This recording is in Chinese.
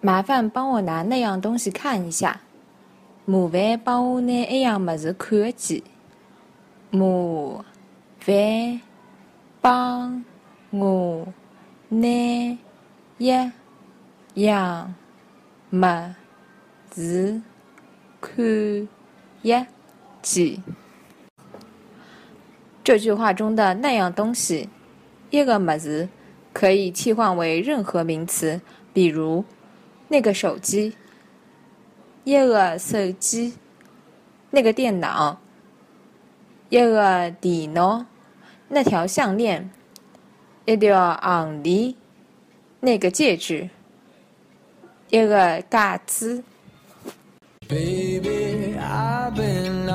麻烦帮我拿那样东西看一下。麻烦帮我拿一样么子看个见。麻烦帮我拿一样物事看一见。这句话中的那样东西，一个么子可以替换为任何名词，比如那个手机，一个手机，那个电脑，一个电脑，那条项链，一条项链，那个戒指，一个戒指。